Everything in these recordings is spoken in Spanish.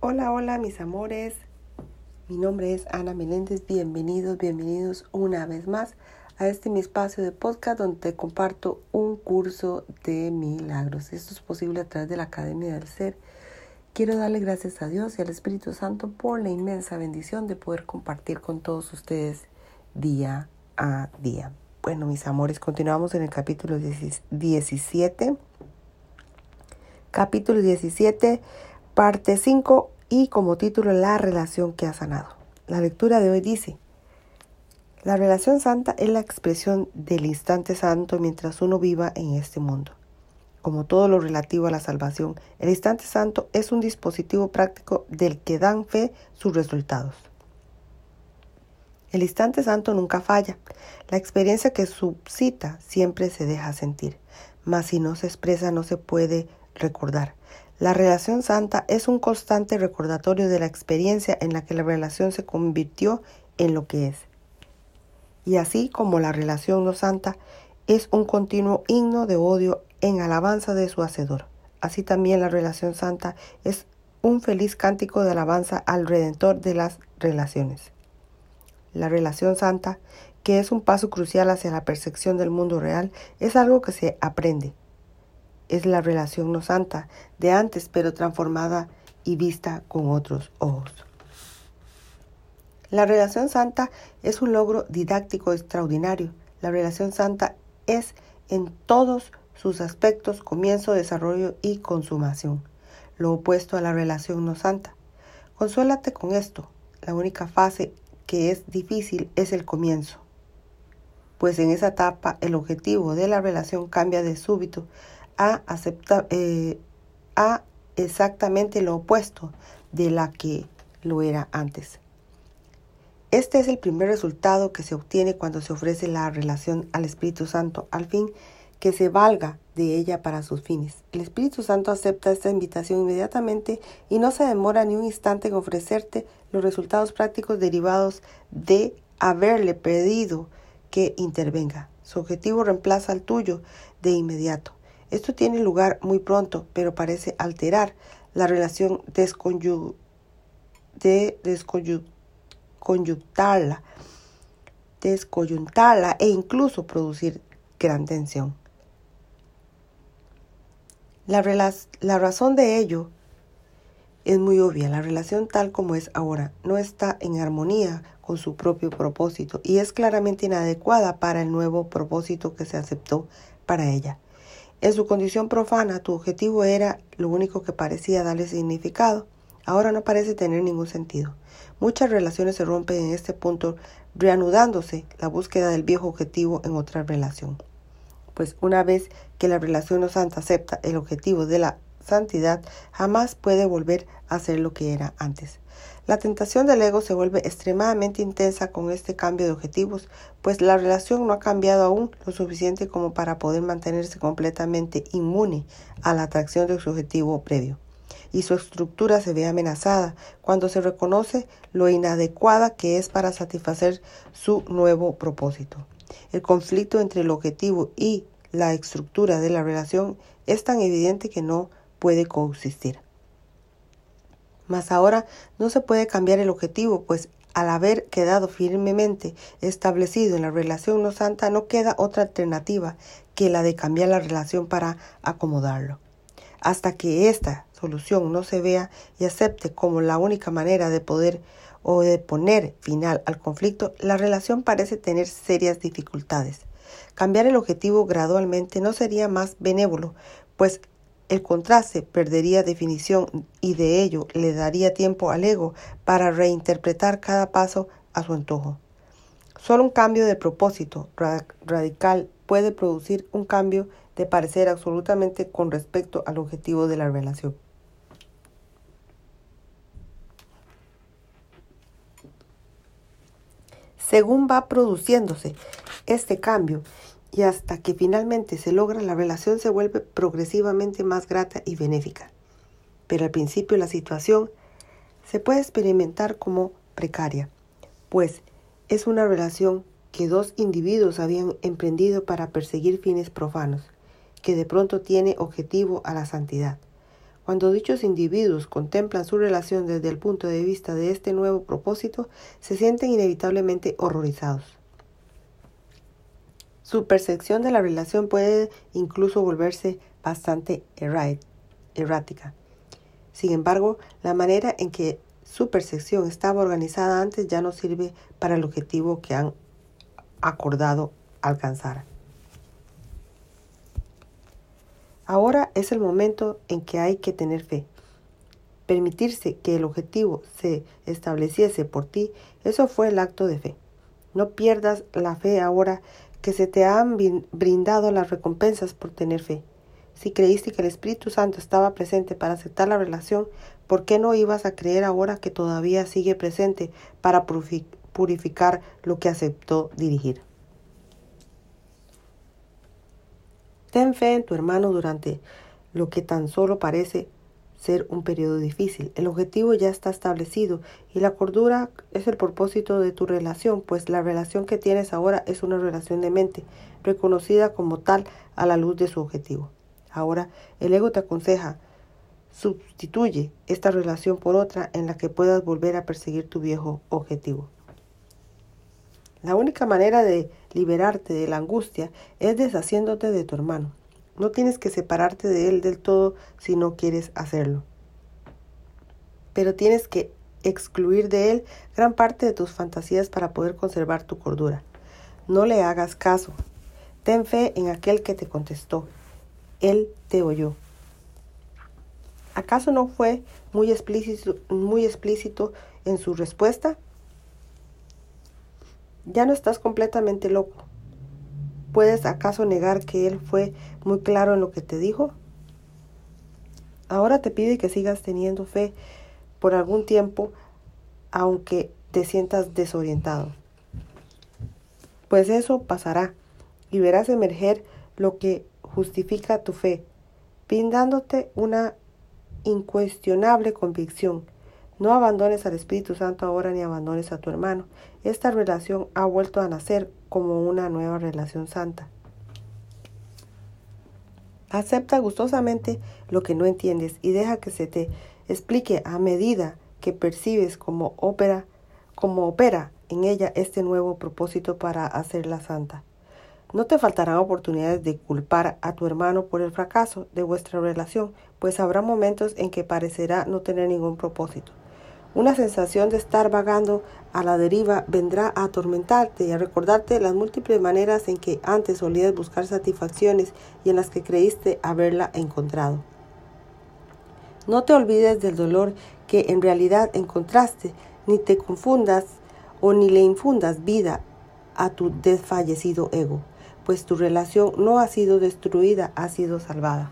Hola, hola mis amores. Mi nombre es Ana Meléndez. Bienvenidos, bienvenidos una vez más a este mi espacio de podcast donde comparto un curso de milagros. Esto es posible a través de la Academia del Ser. Quiero darle gracias a Dios y al Espíritu Santo por la inmensa bendición de poder compartir con todos ustedes día a día. Bueno, mis amores, continuamos en el capítulo 17. Capítulo 17, parte 5 y como título La relación que ha sanado. La lectura de hoy dice, la relación santa es la expresión del instante santo mientras uno viva en este mundo. Como todo lo relativo a la salvación, el instante santo es un dispositivo práctico del que dan fe sus resultados. El instante santo nunca falla. La experiencia que subsita siempre se deja sentir, mas si no se expresa no se puede recordar. La relación santa es un constante recordatorio de la experiencia en la que la relación se convirtió en lo que es. Y así como la relación no santa es un continuo himno de odio en alabanza de su hacedor, así también la relación santa es un feliz cántico de alabanza al Redentor de las relaciones la relación santa, que es un paso crucial hacia la percepción del mundo real, es algo que se aprende. Es la relación no santa de antes, pero transformada y vista con otros ojos. La relación santa es un logro didáctico extraordinario. La relación santa es en todos sus aspectos comienzo, desarrollo y consumación, lo opuesto a la relación no santa. Consuélate con esto. La única fase que es difícil es el comienzo, pues en esa etapa el objetivo de la relación cambia de súbito a, eh, a exactamente lo opuesto de la que lo era antes. Este es el primer resultado que se obtiene cuando se ofrece la relación al Espíritu Santo, al fin que se valga de ella para sus fines. El Espíritu Santo acepta esta invitación inmediatamente y no se demora ni un instante en ofrecerte los resultados prácticos derivados de haberle pedido que intervenga. Su objetivo reemplaza al tuyo de inmediato. Esto tiene lugar muy pronto, pero parece alterar la relación desconyug de e incluso producir gran tensión. La razón de ello es muy obvia. La relación tal como es ahora no está en armonía con su propio propósito y es claramente inadecuada para el nuevo propósito que se aceptó para ella. En su condición profana, tu objetivo era lo único que parecía darle significado. Ahora no parece tener ningún sentido. Muchas relaciones se rompen en este punto, reanudándose la búsqueda del viejo objetivo en otra relación pues una vez que la relación no santa acepta el objetivo de la santidad, jamás puede volver a ser lo que era antes. La tentación del ego se vuelve extremadamente intensa con este cambio de objetivos, pues la relación no ha cambiado aún lo suficiente como para poder mantenerse completamente inmune a la atracción de su objetivo previo. Y su estructura se ve amenazada cuando se reconoce lo inadecuada que es para satisfacer su nuevo propósito. El conflicto entre el objetivo y la estructura de la relación es tan evidente que no puede coexistir. Mas ahora no se puede cambiar el objetivo, pues al haber quedado firmemente establecido en la relación no santa, no queda otra alternativa que la de cambiar la relación para acomodarlo. Hasta que esta solución no se vea y acepte como la única manera de poder o de poner final al conflicto, la relación parece tener serias dificultades. Cambiar el objetivo gradualmente no sería más benévolo, pues el contraste perdería definición y de ello le daría tiempo al ego para reinterpretar cada paso a su antojo. Solo un cambio de propósito radical puede producir un cambio de parecer absolutamente con respecto al objetivo de la relación. Según va produciéndose este cambio y hasta que finalmente se logra, la relación se vuelve progresivamente más grata y benéfica. Pero al principio la situación se puede experimentar como precaria, pues es una relación que dos individuos habían emprendido para perseguir fines profanos, que de pronto tiene objetivo a la santidad. Cuando dichos individuos contemplan su relación desde el punto de vista de este nuevo propósito, se sienten inevitablemente horrorizados. Su percepción de la relación puede incluso volverse bastante errática. Sin embargo, la manera en que su percepción estaba organizada antes ya no sirve para el objetivo que han acordado alcanzar. Ahora es el momento en que hay que tener fe. Permitirse que el objetivo se estableciese por ti, eso fue el acto de fe. No pierdas la fe ahora que se te han brindado las recompensas por tener fe. Si creíste que el Espíritu Santo estaba presente para aceptar la relación, ¿por qué no ibas a creer ahora que todavía sigue presente para purificar lo que aceptó dirigir? Ten fe en tu hermano durante lo que tan solo parece ser un periodo difícil. El objetivo ya está establecido y la cordura es el propósito de tu relación, pues la relación que tienes ahora es una relación de mente, reconocida como tal a la luz de su objetivo. Ahora, el ego te aconseja, sustituye esta relación por otra en la que puedas volver a perseguir tu viejo objetivo. La única manera de liberarte de la angustia es deshaciéndote de tu hermano. No tienes que separarte de él del todo si no quieres hacerlo. Pero tienes que excluir de él gran parte de tus fantasías para poder conservar tu cordura. No le hagas caso. Ten fe en aquel que te contestó él te oyó. ¿Acaso no fue muy explícito, muy explícito en su respuesta? Ya no estás completamente loco. ¿Puedes acaso negar que Él fue muy claro en lo que te dijo? Ahora te pide que sigas teniendo fe por algún tiempo, aunque te sientas desorientado. Pues eso pasará y verás emerger lo que justifica tu fe, brindándote una incuestionable convicción. No abandones al Espíritu Santo ahora ni abandones a tu hermano. Esta relación ha vuelto a nacer como una nueva relación santa. Acepta gustosamente lo que no entiendes y deja que se te explique a medida que percibes cómo opera, cómo opera en ella este nuevo propósito para hacerla santa. No te faltarán oportunidades de culpar a tu hermano por el fracaso de vuestra relación, pues habrá momentos en que parecerá no tener ningún propósito. Una sensación de estar vagando a la deriva vendrá a atormentarte y a recordarte las múltiples maneras en que antes solías buscar satisfacciones y en las que creíste haberla encontrado. No te olvides del dolor que en realidad encontraste, ni te confundas o ni le infundas vida a tu desfallecido ego pues tu relación no ha sido destruida, ha sido salvada.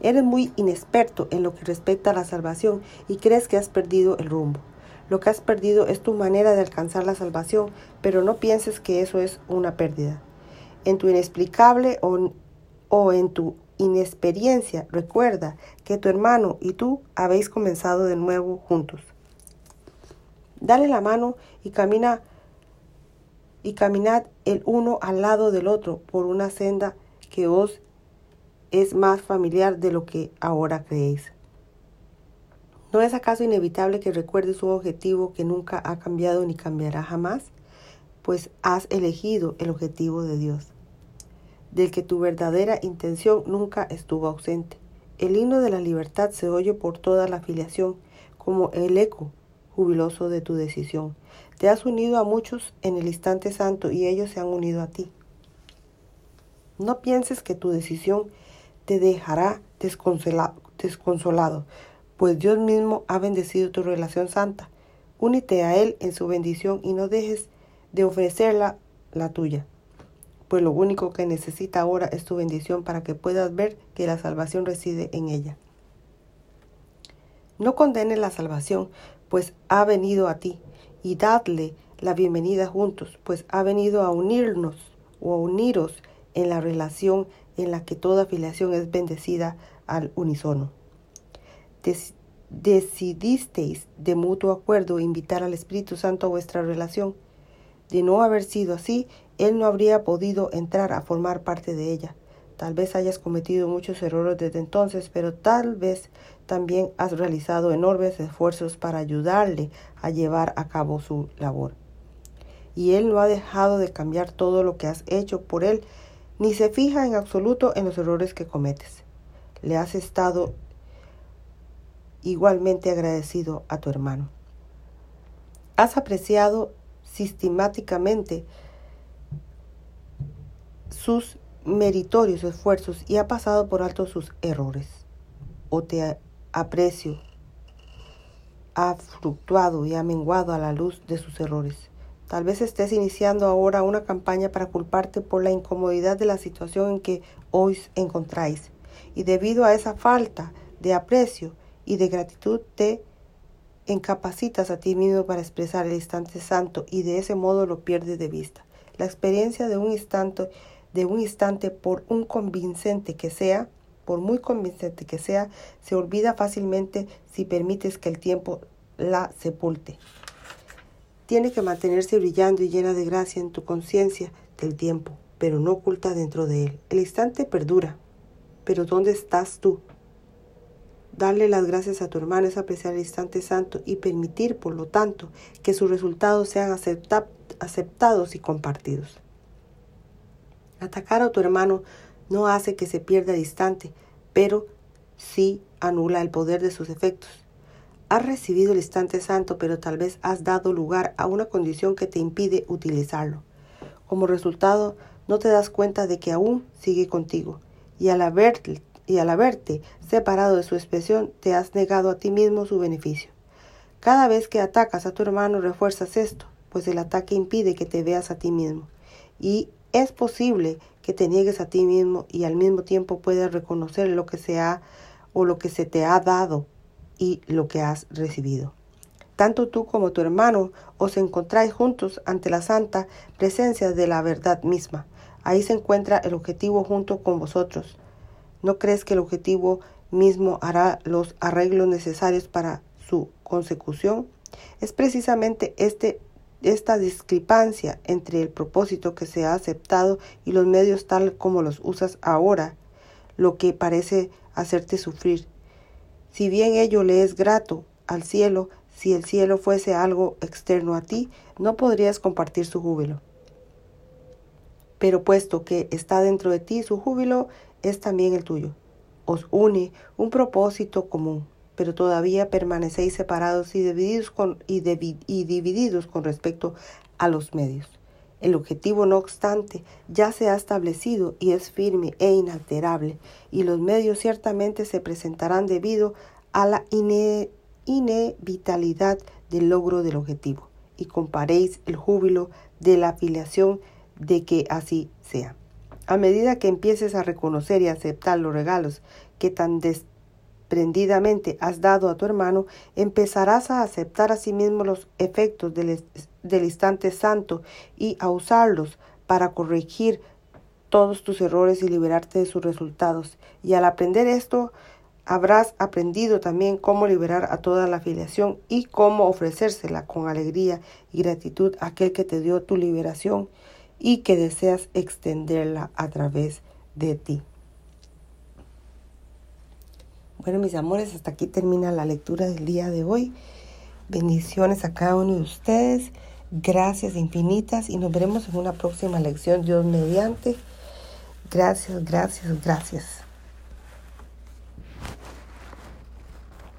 Eres muy inexperto en lo que respecta a la salvación y crees que has perdido el rumbo. Lo que has perdido es tu manera de alcanzar la salvación, pero no pienses que eso es una pérdida. En tu inexplicable o, o en tu inexperiencia, recuerda que tu hermano y tú habéis comenzado de nuevo juntos. Dale la mano y camina y caminad el uno al lado del otro por una senda que os es más familiar de lo que ahora creéis. ¿No es acaso inevitable que recuerdes un objetivo que nunca ha cambiado ni cambiará jamás? Pues has elegido el objetivo de Dios, del que tu verdadera intención nunca estuvo ausente. El himno de la libertad se oye por toda la afiliación como el eco jubiloso de tu decisión. Te has unido a muchos en el instante santo y ellos se han unido a ti. No pienses que tu decisión te dejará desconsolado, pues Dios mismo ha bendecido tu relación santa. Únete a Él en su bendición y no dejes de ofrecerla la tuya, pues lo único que necesita ahora es tu bendición para que puedas ver que la salvación reside en ella. No condenes la salvación, pues ha venido a ti y dadle la bienvenida juntos, pues ha venido a unirnos o a uniros en la relación en la que toda afiliación es bendecida al unísono. decidisteis de mutuo acuerdo invitar al Espíritu Santo a vuestra relación. De no haber sido así, Él no habría podido entrar a formar parte de ella, Tal vez hayas cometido muchos errores desde entonces, pero tal vez también has realizado enormes esfuerzos para ayudarle a llevar a cabo su labor. Y Él no ha dejado de cambiar todo lo que has hecho por Él, ni se fija en absoluto en los errores que cometes. Le has estado igualmente agradecido a tu hermano. Has apreciado sistemáticamente sus meritorios esfuerzos y ha pasado por alto sus errores. O te aprecio, ha fluctuado y ha menguado a la luz de sus errores. Tal vez estés iniciando ahora una campaña para culparte por la incomodidad de la situación en que hoy encontráis. Y debido a esa falta de aprecio y de gratitud te incapacitas a ti mismo para expresar el instante santo y de ese modo lo pierdes de vista. La experiencia de un instante de un instante, por un convincente que sea, por muy convincente que sea, se olvida fácilmente si permites que el tiempo la sepulte. Tiene que mantenerse brillando y llena de gracia en tu conciencia del tiempo, pero no oculta dentro de él. El instante perdura, pero ¿dónde estás tú? Darle las gracias a tu hermano es apreciar el instante santo y permitir, por lo tanto, que sus resultados sean aceptados y compartidos. Atacar a tu hermano no hace que se pierda el instante, pero sí anula el poder de sus efectos. Has recibido el instante santo, pero tal vez has dado lugar a una condición que te impide utilizarlo. Como resultado, no te das cuenta de que aún sigue contigo, y al, haberte, y al haberte separado de su expresión, te has negado a ti mismo su beneficio. Cada vez que atacas a tu hermano, refuerzas esto, pues el ataque impide que te veas a ti mismo, y es posible que te niegues a ti mismo y al mismo tiempo puedas reconocer lo que se ha o lo que se te ha dado y lo que has recibido. Tanto tú como tu hermano os encontráis juntos ante la santa presencia de la verdad misma. Ahí se encuentra el objetivo junto con vosotros. ¿No crees que el objetivo mismo hará los arreglos necesarios para su consecución? Es precisamente este esta discrepancia entre el propósito que se ha aceptado y los medios tal como los usas ahora, lo que parece hacerte sufrir. Si bien ello le es grato al cielo, si el cielo fuese algo externo a ti, no podrías compartir su júbilo. Pero puesto que está dentro de ti, su júbilo es también el tuyo. Os une un propósito común pero todavía permanecéis separados y divididos con, y, divididos con respecto a los medios. El objetivo, no obstante, ya se ha establecido y es firme e inalterable, y los medios ciertamente se presentarán debido a la inevitabilidad del logro del objetivo, y comparéis el júbilo de la afiliación de que así sea. A medida que empieces a reconocer y aceptar los regalos que tan des prendidamente has dado a tu hermano, empezarás a aceptar a sí los efectos del, del instante santo y a usarlos para corregir todos tus errores y liberarte de sus resultados. Y al aprender esto, habrás aprendido también cómo liberar a toda la afiliación y cómo ofrecérsela con alegría y gratitud a aquel que te dio tu liberación y que deseas extenderla a través de ti. Bueno, mis amores, hasta aquí termina la lectura del día de hoy. Bendiciones a cada uno de ustedes. Gracias infinitas y nos veremos en una próxima lección, Dios mediante. Gracias, gracias, gracias.